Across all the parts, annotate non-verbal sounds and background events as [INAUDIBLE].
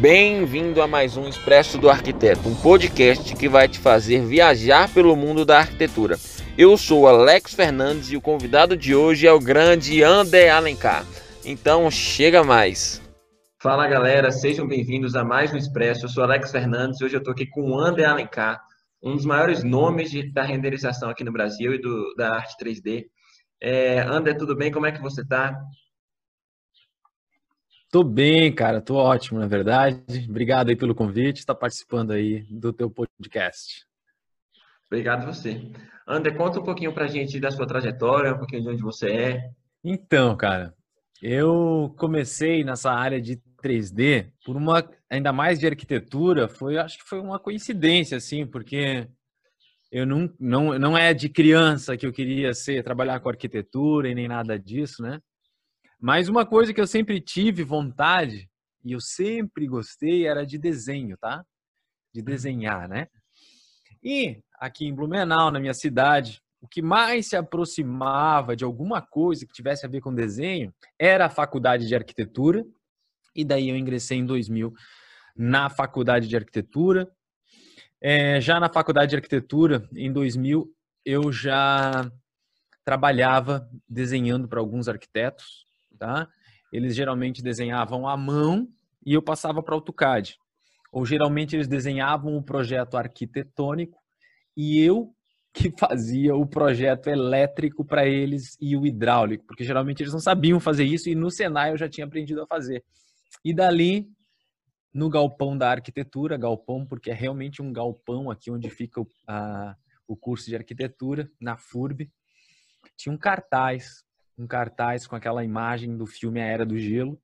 Bem-vindo a mais um Expresso do Arquiteto, um podcast que vai te fazer viajar pelo mundo da arquitetura. Eu sou Alex Fernandes e o convidado de hoje é o grande André Alencar. Então, chega mais. Fala galera, sejam bem-vindos a mais um Expresso. Eu sou Alex Fernandes e hoje eu estou aqui com o André Alencar, um dos maiores nomes de, da renderização aqui no Brasil e do, da arte 3D. É, André, tudo bem? Como é que você está? Tô bem, cara, tô ótimo, na verdade. Obrigado aí pelo convite, está participando aí do teu podcast. Obrigado você. André, conta um pouquinho pra gente da sua trajetória, um pouquinho de onde você é. Então, cara, eu comecei nessa área de 3D por uma, ainda mais de arquitetura, foi, acho que foi uma coincidência, assim, porque eu não, não, não é de criança que eu queria ser, trabalhar com arquitetura e nem nada disso, né? Mas uma coisa que eu sempre tive vontade e eu sempre gostei era de desenho, tá? De uhum. desenhar, né? E aqui em Blumenau, na minha cidade, o que mais se aproximava de alguma coisa que tivesse a ver com desenho era a faculdade de arquitetura. E daí eu ingressei em 2000 na faculdade de arquitetura. É, já na faculdade de arquitetura, em 2000, eu já trabalhava desenhando para alguns arquitetos tá? Eles geralmente desenhavam à mão e eu passava para AutoCAD. Ou geralmente eles desenhavam o projeto arquitetônico e eu [LAUGHS] que fazia o projeto elétrico para eles e o hidráulico, porque geralmente eles não sabiam fazer isso e no Senai eu já tinha aprendido a fazer. E dali no galpão da arquitetura, galpão porque é realmente um galpão aqui onde fica o, a, o curso de arquitetura, na FURB, tinha um cartaz um cartaz com aquela imagem do filme A Era do Gelo.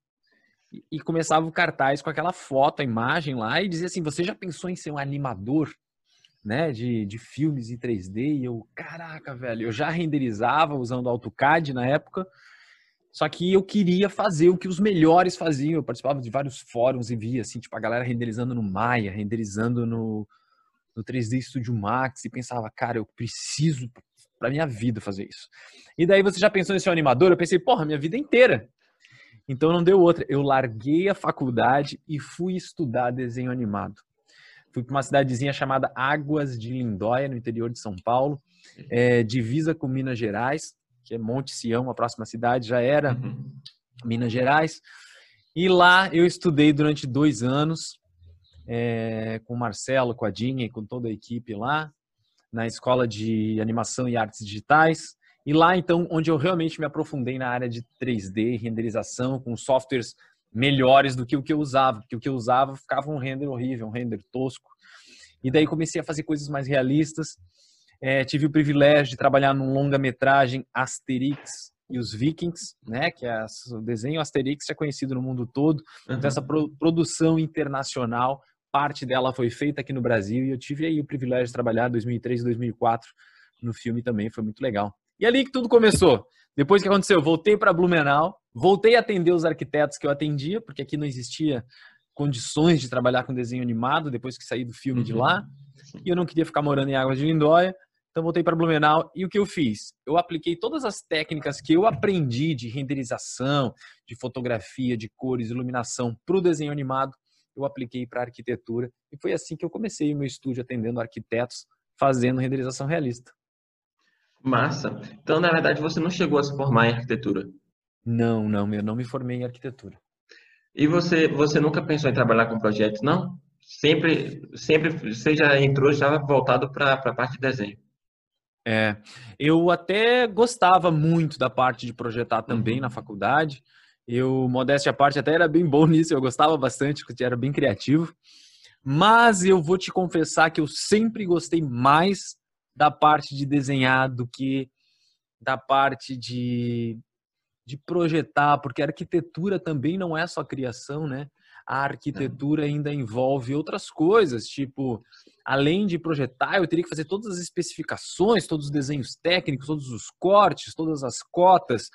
E começava o cartaz com aquela foto, a imagem lá, e dizia assim: Você já pensou em ser um animador né, de, de filmes em 3D? E eu, caraca, velho, eu já renderizava usando AutoCAD na época, só que eu queria fazer o que os melhores faziam. Eu participava de vários fóruns e via, assim, tipo, a galera renderizando no Maya, renderizando no, no 3D Studio Max, e pensava, cara, eu preciso para minha vida fazer isso. E daí você já pensou em ser um animador? Eu pensei, porra, minha vida inteira. Então não deu outra. Eu larguei a faculdade e fui estudar desenho animado. Fui para uma cidadezinha chamada Águas de Lindóia, no interior de São Paulo, é, divisa com Minas Gerais, que é Monte Sião, a próxima cidade, já era uhum. Minas Gerais. E lá eu estudei durante dois anos é, com o Marcelo, com a Dinha e com toda a equipe lá na escola de animação e artes digitais. E lá, então, onde eu realmente me aprofundei na área de 3D, renderização, com softwares melhores do que o que eu usava, porque o que eu usava ficava um render horrível, um render tosco. E daí comecei a fazer coisas mais realistas. É, tive o privilégio de trabalhar num longa-metragem Asterix e os Vikings, né? Que é o desenho Asterix é conhecido no mundo todo. Uhum. Então, essa pro, produção internacional parte dela foi feita aqui no Brasil e eu tive aí o privilégio de trabalhar em 2003 e 2004 no filme também, foi muito legal. E ali que tudo começou. Depois que aconteceu, voltei para Blumenau, voltei a atender os arquitetos que eu atendia, porque aqui não existia condições de trabalhar com desenho animado depois que saí do filme uhum. de lá. E eu não queria ficar morando em Águas de Lindóia, então voltei para Blumenau e o que eu fiz? Eu apliquei todas as técnicas que eu aprendi de renderização, de fotografia, de cores, iluminação para o desenho animado eu apliquei para arquitetura e foi assim que eu comecei o meu estúdio atendendo arquitetos, fazendo renderização realista. Massa. Então, na verdade, você não chegou a se formar em arquitetura? Não, não, eu não me formei em arquitetura. E você, você nunca pensou em trabalhar com projetos, não? Sempre, sempre você já entrou já voltado para a parte de desenho. É, eu até gostava muito da parte de projetar também uhum. na faculdade. Eu, modéstia à parte, até era bem bom [LAUGHS] nisso, eu gostava bastante, porque era bem criativo. Mas eu vou te confessar que eu sempre gostei mais da parte de desenhar do que da parte de, de projetar, porque a arquitetura também não é só criação, né? A arquitetura ainda envolve outras coisas, tipo, além de projetar, eu teria que fazer todas as especificações, todos os desenhos técnicos, todos os cortes, todas as cotas,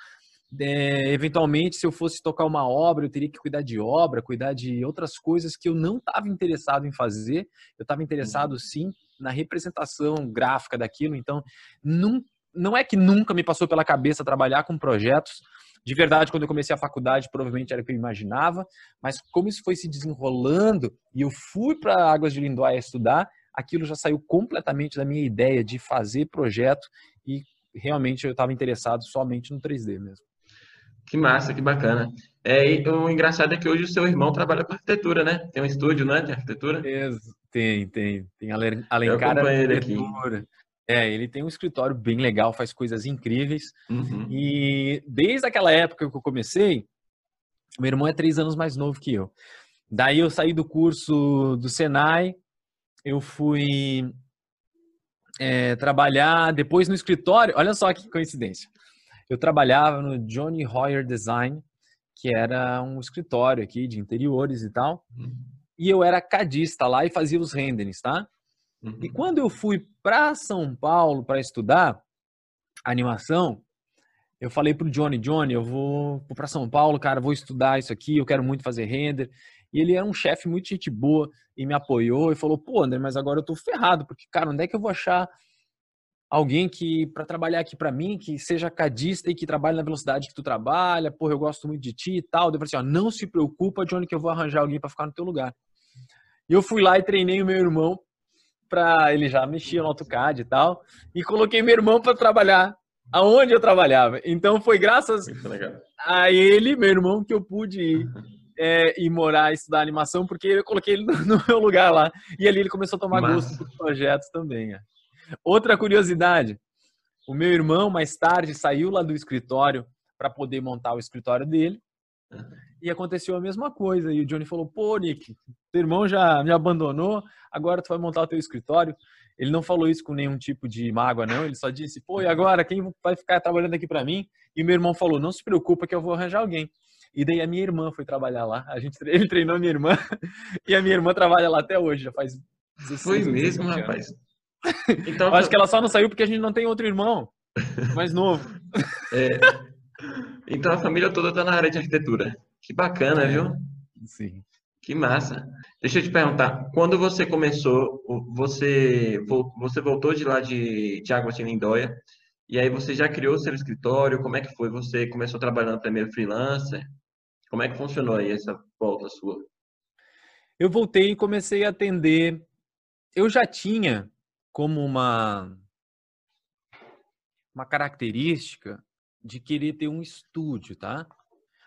é, eventualmente, se eu fosse tocar uma obra, eu teria que cuidar de obra, cuidar de outras coisas que eu não estava interessado em fazer. Eu estava interessado, uhum. sim, na representação gráfica daquilo. Então, não, não é que nunca me passou pela cabeça trabalhar com projetos, De verdade, quando eu comecei a faculdade, provavelmente era o que eu imaginava, mas como isso foi se desenrolando e eu fui para Águas de Lindóia estudar, aquilo já saiu completamente da minha ideia de fazer projeto e realmente eu estava interessado somente no 3D mesmo. Que massa, que bacana. É, o engraçado é que hoje o seu irmão trabalha com arquitetura, né? Tem um estúdio, né, de arquitetura? Tem, tem. Tem Alencar Arquitetura. É, ele tem um escritório bem legal, faz coisas incríveis. Uhum. E desde aquela época que eu comecei, meu irmão é três anos mais novo que eu. Daí eu saí do curso do Senai, eu fui é, trabalhar depois no escritório. Olha só que coincidência. Eu trabalhava no Johnny Hoyer Design, que era um escritório aqui de interiores e tal. Uhum. E eu era cadista lá e fazia os renderings, tá? Uhum. E quando eu fui para São Paulo para estudar animação, eu falei pro Johnny, Johnny, eu vou, para São Paulo, cara, vou estudar isso aqui, eu quero muito fazer render. E ele era um chefe muito gente boa e me apoiou e falou: "Pô, André, mas agora eu tô ferrado, porque cara, onde é que eu vou achar alguém que para trabalhar aqui para mim, que seja cadista e que trabalhe na velocidade que tu trabalha? Porra, eu gosto muito de ti e tal". Eu falei assim: ó, "Não se preocupa, Johnny, que eu vou arranjar alguém para ficar no teu lugar". E eu fui lá e treinei o meu irmão para ele já mexia no AutoCAD e tal, e coloquei meu irmão para trabalhar aonde eu trabalhava. Então foi graças a ele, meu irmão, que eu pude ir, [LAUGHS] é, ir morar e estudar animação, porque eu coloquei ele [LAUGHS] no, meu lugar lá. E ali ele começou a tomar Massa. gosto por projetos também. É. Outra curiosidade: o meu irmão, mais tarde, saiu lá do escritório para poder montar o escritório dele. E aconteceu a mesma coisa. E o Johnny falou: pô, Nick, teu irmão já me abandonou, agora tu vai montar o teu escritório. Ele não falou isso com nenhum tipo de mágoa, não. Ele só disse: pô, e agora quem vai ficar trabalhando aqui para mim? E meu irmão falou: não se preocupa que eu vou arranjar alguém. E daí a minha irmã foi trabalhar lá. A gente, [LAUGHS] ele treinou a minha irmã e a minha irmã trabalha lá até hoje, já faz 16 Foi mesmo, rapaz. Então, acho que ela só não saiu porque a gente não tem outro irmão mais novo. [LAUGHS] É. Então a família toda está na área de arquitetura. Que bacana, viu? Sim. Que massa. Deixa eu te perguntar, quando você começou, você, você voltou de lá de, de Águas de Lindóia, e aí você já criou seu escritório, como é que foi? Você começou trabalhando primeiro freelancer? Como é que funcionou aí essa volta sua? Eu voltei e comecei a atender. Eu já tinha como uma uma característica de querer ter um estúdio, tá?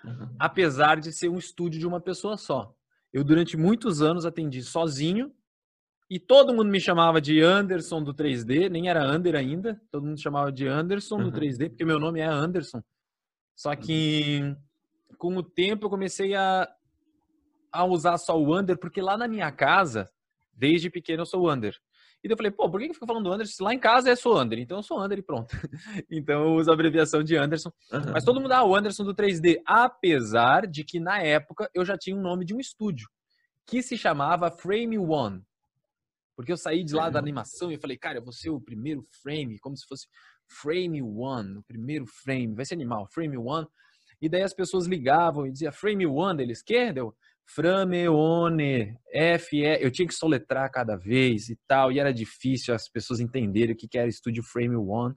Uhum. Apesar de ser um estúdio de uma pessoa só. Eu, durante muitos anos, atendi sozinho e todo mundo me chamava de Anderson do 3D, nem era Ander ainda, todo mundo chamava de Anderson uhum. do 3D, porque meu nome é Anderson. Só que com o tempo eu comecei a, a usar só o Ander, porque lá na minha casa, desde pequeno eu sou o Ander. E eu falei, pô, por que eu fico falando Anderson? Lá em casa é sou Ander, então eu sou Ander e pronto. [LAUGHS] então eu uso a abreviação de Anderson. Uhum. Mas todo mundo, ah, o Anderson do 3D. Apesar de que na época eu já tinha um nome de um estúdio, que se chamava Frame One. Porque eu saí de lá da animação e eu falei, cara, eu vou ser o primeiro frame, como se fosse Frame One, o primeiro frame, vai ser animal, Frame One. E daí as pessoas ligavam e diziam, Frame One, eles querem? Deu, Frameone, FE, eu tinha que soletrar cada vez e tal, e era difícil as pessoas entenderem o que era Studio Frame One.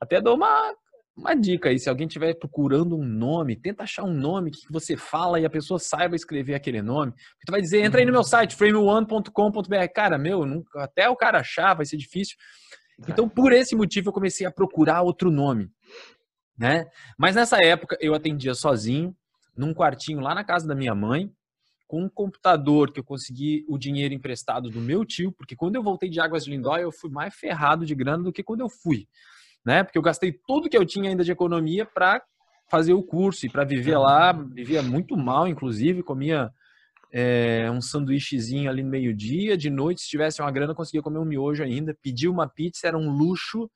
Até dou uma, uma dica aí, se alguém estiver procurando um nome, tenta achar um nome que você fala e a pessoa saiba escrever aquele nome. Porque tu vai dizer, entra aí no meu site, frameone.com.br. Cara, meu, nunca, até o cara achar vai ser difícil. Então, por esse motivo, eu comecei a procurar outro nome. Né? Mas nessa época, eu atendia sozinho, num quartinho lá na casa da minha mãe, com um computador que eu consegui o dinheiro emprestado do meu tio, porque quando eu voltei de Águas de Lindóia, eu fui mais ferrado de grana do que quando eu fui, né? Porque eu gastei tudo que eu tinha ainda de economia para fazer o curso e para viver lá, vivia muito mal, inclusive, comia é, um sanduíchezinho ali no meio-dia, de noite, se tivesse uma grana, conseguia comer um miojo ainda, pedir uma pizza era um luxo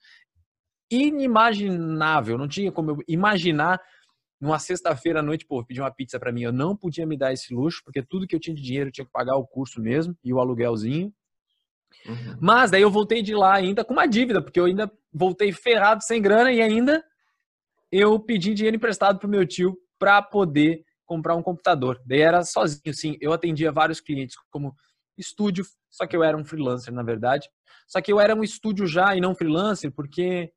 inimaginável, não tinha como eu imaginar numa sexta-feira à noite, pô, pedir uma pizza para mim, eu não podia me dar esse luxo, porque tudo que eu tinha de dinheiro eu tinha que pagar o curso mesmo e o aluguelzinho. Uhum. Mas daí eu voltei de lá ainda com uma dívida, porque eu ainda voltei ferrado, sem grana, e ainda eu pedi dinheiro emprestado pro meu tio para poder comprar um computador. Daí era sozinho, sim. Eu atendia vários clientes como estúdio, só que eu era um freelancer, na verdade. Só que eu era um estúdio já e não freelancer, porque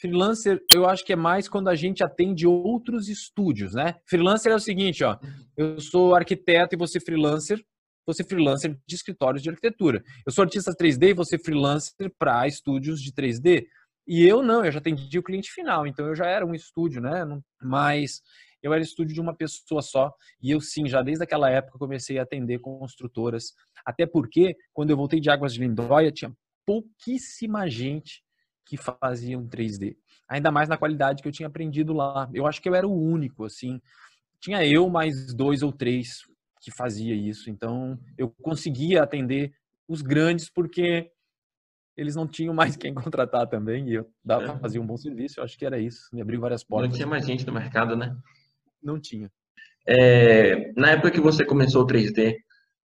Freelancer, eu acho que é mais quando a gente atende outros estúdios, né? Freelancer é o seguinte, ó. Eu sou arquiteto e você freelancer, você freelancer de escritórios de arquitetura. Eu sou artista 3D e você freelancer para estúdios de 3D. E eu não, eu já atendi o cliente final, então eu já era um estúdio, né? Mas eu era estúdio de uma pessoa só. E eu sim, já desde aquela época comecei a atender construtoras. Até porque, quando eu voltei de Águas de Lindóia, tinha pouquíssima gente que fazia um 3D. Ainda mais na qualidade que eu tinha aprendido lá. Eu acho que eu era o único, assim. Tinha eu mais dois ou três que fazia isso. Então, eu conseguia atender os grandes porque eles não tinham mais [LAUGHS] quem contratar também e eu dava para é. fazer um bom serviço. Eu acho que era isso. Me abriu várias portas. Não tinha mais gente no mercado, né? Não tinha. É, na época que você começou o 3D,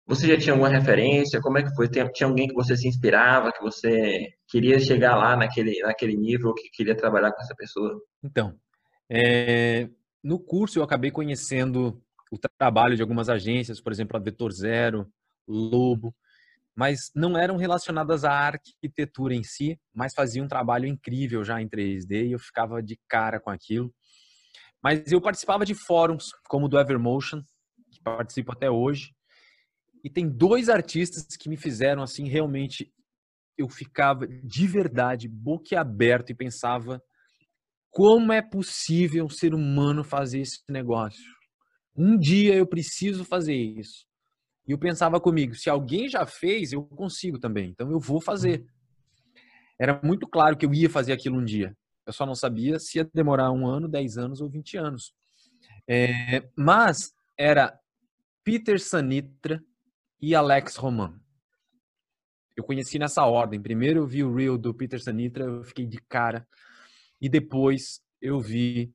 você já tinha alguma referência? Como é que foi? Tinha alguém que você se inspirava, que você queria chegar lá naquele, naquele nível, que queria trabalhar com essa pessoa? Então, é, no curso eu acabei conhecendo o trabalho de algumas agências, por exemplo, a Vetor Zero, Lobo, mas não eram relacionadas à arquitetura em si, mas faziam um trabalho incrível já em 3D e eu ficava de cara com aquilo. Mas eu participava de fóruns como o do Evermotion, que participo até hoje, e tem dois artistas que me fizeram assim realmente eu ficava de verdade boquiaberto e pensava como é possível um ser humano fazer esse negócio? Um dia eu preciso fazer isso. E eu pensava comigo, se alguém já fez, eu consigo também. Então eu vou fazer. Era muito claro que eu ia fazer aquilo um dia. Eu só não sabia se ia demorar um ano, dez anos ou vinte anos. É, mas era Peter Sanitra e Alex Roman. Eu conheci nessa ordem. Primeiro eu vi o reel do Peter Sanitra, eu fiquei de cara. E depois eu vi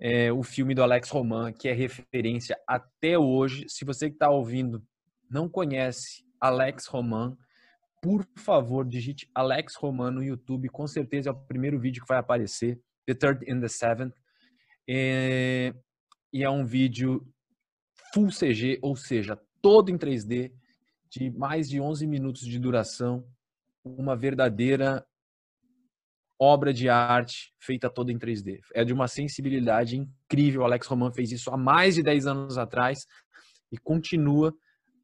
é, o filme do Alex Roman, que é referência até hoje. Se você que está ouvindo não conhece Alex Roman, por favor, digite Alex Roman no YouTube. Com certeza é o primeiro vídeo que vai aparecer. The Third and the Seventh. É, e é um vídeo full CG, ou seja, todo em 3D, de mais de 11 minutos de duração. Uma verdadeira obra de arte feita toda em 3D. É de uma sensibilidade incrível. O Alex Roman fez isso há mais de 10 anos atrás e continua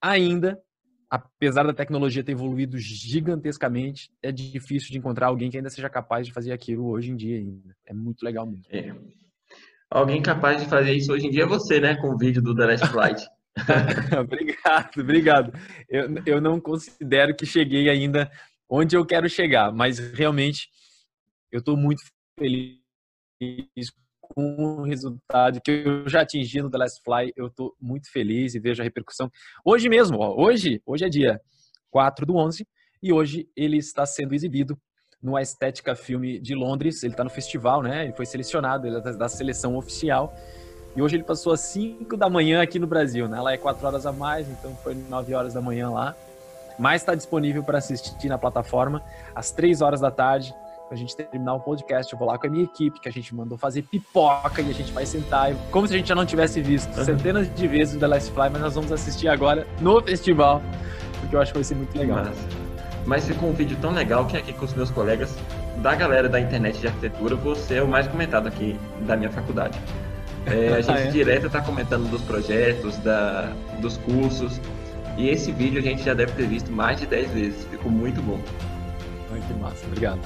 ainda, apesar da tecnologia ter evoluído gigantescamente, é difícil de encontrar alguém que ainda seja capaz de fazer aquilo hoje em dia ainda. É muito legal mesmo. É. Alguém capaz de fazer isso hoje em dia é você, né? Com o vídeo do The Last Flight. [LAUGHS] [LAUGHS] obrigado, obrigado. Eu, eu não considero que cheguei ainda onde eu quero chegar, mas realmente eu estou muito feliz com o resultado que eu já atingi no The Last Fly. Eu estou muito feliz e vejo a repercussão. Hoje mesmo, ó, hoje, hoje é dia 4 do 11 e hoje ele está sendo exibido no Estética Filme de Londres. Ele está no festival, né? Ele foi selecionado, ele é da seleção oficial. E hoje ele passou às 5 da manhã aqui no Brasil, né? Lá é 4 horas a mais, então foi 9 horas da manhã lá. Mas está disponível para assistir na plataforma às 3 horas da tarde a gente terminar o podcast, eu vou lá com a minha equipe, que a gente mandou fazer pipoca e a gente vai sentar, como se a gente já não tivesse visto centenas de vezes o The Last Fly, mas nós vamos assistir agora no festival, porque eu acho que vai ser muito legal. Mas, mas ficou um vídeo tão legal que aqui com os meus colegas da galera da internet de arquitetura, você é o mais comentado aqui da minha faculdade. É, a gente ah, é? direto está comentando dos projetos, da, dos cursos. E esse vídeo a gente já deve ter visto mais de 10 vezes. Ficou muito bom. Que massa. Obrigado.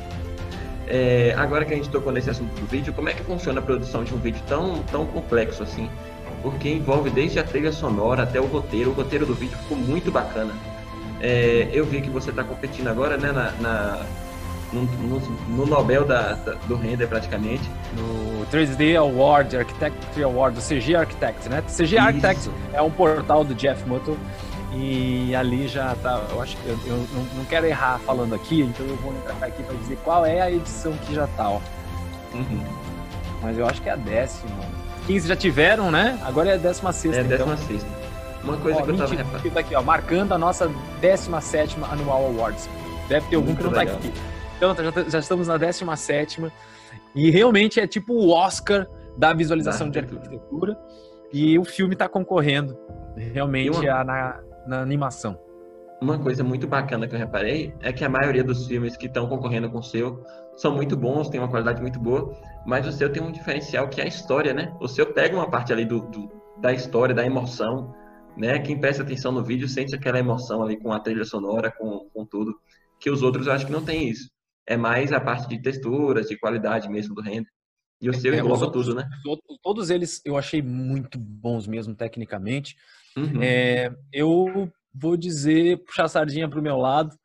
É, agora que a gente tocou nesse assunto do vídeo, como é que funciona a produção de um vídeo tão, tão complexo assim? Porque envolve desde a trilha sonora até o roteiro. O roteiro do vídeo ficou muito bacana. É, eu vi que você está competindo agora, né, na, na no, no, no, Nobel da, da, do render praticamente. No 3D Award, Architecture Award, do CG Architect, né? CG. Architect é um portal do Jeff Muttle e ali já tá, eu acho que eu, eu não, quero errar falando aqui, então eu vou entrar aqui para dizer qual é a edição que já tá, ó. Uhum. Mas eu acho que é a décima. 15 já tiveram, né? Agora é a décima sexta. É a décima então. sexta. Uma coisa ó, que eu tava reparando. aqui, ó, marcando a nossa 17 Annual Awards. Deve ter algum Muito que não tá aqui. Então, já, já estamos na 17 e realmente é tipo o Oscar da visualização de arquitetura. E o filme está concorrendo realmente uma... a, na, na animação. uma coisa muito bacana que eu reparei é que a maioria dos filmes que estão concorrendo com o seu são muito bons, tem uma qualidade muito boa, mas o seu tem um diferencial que é a história, né? O seu pega uma parte ali do, do da história, da emoção, né? Quem presta atenção no vídeo sente aquela emoção ali com a trilha sonora, com, com tudo, que os outros eu acho que não tem isso. É mais a parte de texturas, de qualidade mesmo do render. E o seu é, engloba outros, tudo, né? Todos eles eu achei muito bons mesmo tecnicamente. Uhum. É, eu vou dizer, puxar a sardinha para o meu lado.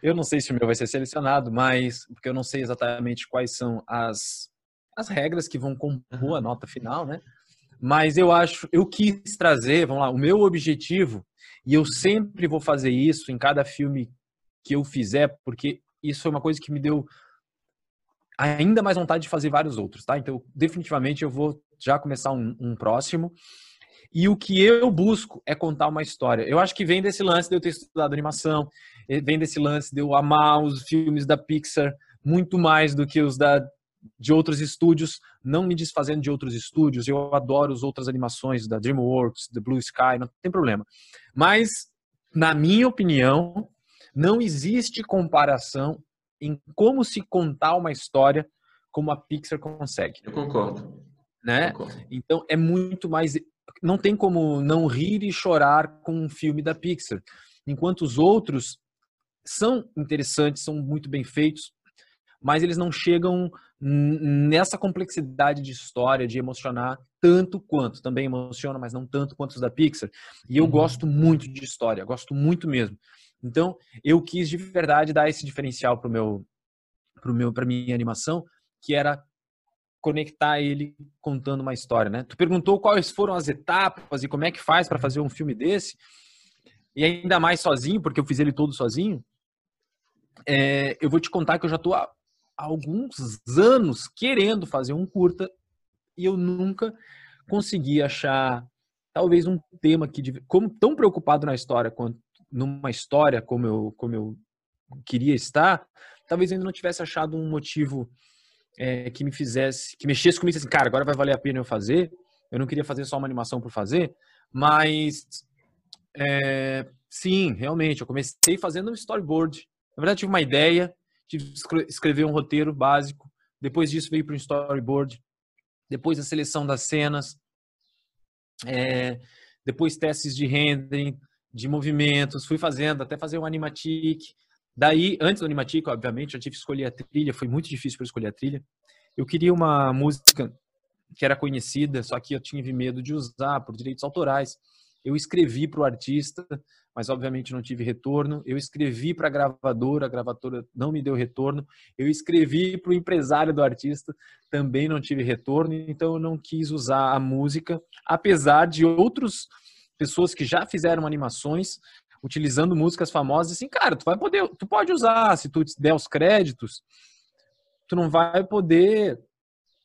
Eu não sei se o meu vai ser selecionado, mas porque eu não sei exatamente quais são as, as regras que vão compor a nota final, né? Mas eu acho, eu quis trazer, vamos lá, o meu objetivo, e eu sempre vou fazer isso em cada filme que eu fizer, porque isso foi uma coisa que me deu ainda mais vontade de fazer vários outros, tá? Então, definitivamente eu vou já começar um, um próximo. E o que eu busco é contar uma história. Eu acho que vem desse lance de eu ter estudado animação, vem desse lance de eu amar os filmes da Pixar muito mais do que os da de outros estúdios, não me desfazendo de outros estúdios. Eu adoro as outras animações da DreamWorks, da Blue Sky, não tem problema. Mas, na minha opinião, não existe comparação em como se contar uma história como a Pixar consegue. Eu concordo. Né? Eu concordo. Então, é muito mais. Não tem como não rir e chorar com um filme da Pixar. Enquanto os outros são interessantes, são muito bem feitos, mas eles não chegam nessa complexidade de história, de emocionar tanto quanto. Também emociona, mas não tanto quanto os da Pixar. E eu uhum. gosto muito de história, gosto muito mesmo. Então, eu quis de verdade dar esse diferencial para meu, pro meu, para minha animação, que era conectar ele contando uma história, né? Tu perguntou quais foram as etapas e como é que faz para fazer um filme desse, e ainda mais sozinho, porque eu fiz ele todo sozinho. É, eu vou te contar que eu já estou alguns anos querendo fazer um curta e eu nunca consegui achar talvez um tema que como tão preocupado na história quanto numa história como eu como eu queria estar talvez ainda não tivesse achado um motivo é, que me fizesse que mexesse comigo assim cara agora vai valer a pena eu fazer eu não queria fazer só uma animação por fazer mas é, sim realmente eu comecei fazendo um storyboard na verdade tive uma ideia tive escrever um roteiro básico. Depois disso veio para o storyboard. Depois a seleção das cenas. É, depois testes de rendering, de movimentos. Fui fazendo até fazer um animatic. Daí, antes do animatic, obviamente, eu tive que escolher a trilha. Foi muito difícil para escolher a trilha. Eu queria uma música que era conhecida, só que eu tive medo de usar por direitos autorais. Eu escrevi para o artista, mas obviamente não tive retorno. Eu escrevi para a gravadora, a gravadora não me deu retorno. Eu escrevi para o empresário do artista, também não tive retorno. Então eu não quis usar a música, apesar de outras pessoas que já fizeram animações utilizando músicas famosas, assim, cara, tu vai poder, tu pode usar se tu der os créditos. Tu não vai poder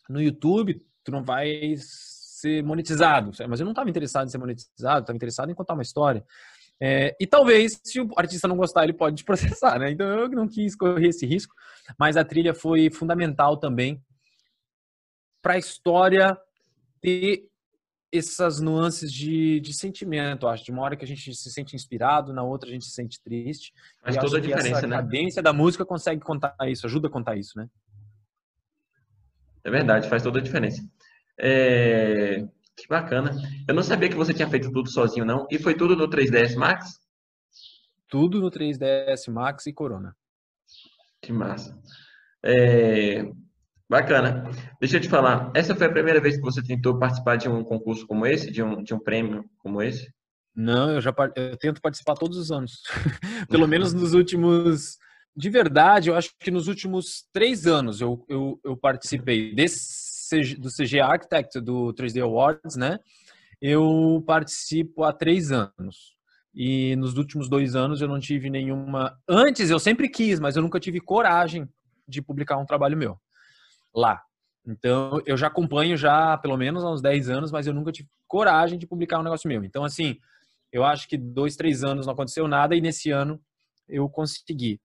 no YouTube, tu não vai ser monetizado. Mas eu não estava interessado em ser monetizado, estava interessado em contar uma história. É, e talvez, se o artista não gostar, ele pode te [LAUGHS] processar, né? Então eu não quis correr esse risco, mas a trilha foi fundamental também para a história ter essas nuances de, de sentimento, acho. De uma hora que a gente se sente inspirado, na outra a gente se sente triste. Faz e toda a diferença, essa né? A cadência da música consegue contar isso, ajuda a contar isso, né? É verdade, faz toda a diferença. É... Que bacana. Eu não sabia que você tinha feito tudo sozinho, não. E foi tudo no 3ds Max? Tudo no 3ds Max e Corona. Que massa. É... Bacana. Deixa eu te falar. Essa foi a primeira vez que você tentou participar de um concurso como esse, de um, de um prêmio como esse? Não, eu já eu tento participar todos os anos. [LAUGHS] Pelo menos nos últimos. De verdade, eu acho que nos últimos três anos eu, eu, eu participei desse do CG Architect do 3D Awards, né? Eu participo há três anos. E nos últimos dois anos eu não tive nenhuma. Antes eu sempre quis, mas eu nunca tive coragem de publicar um trabalho meu lá. Então eu já acompanho já pelo menos há uns 10 anos, mas eu nunca tive coragem de publicar um negócio meu. Então, assim, eu acho que dois, três anos não aconteceu nada e nesse ano eu consegui.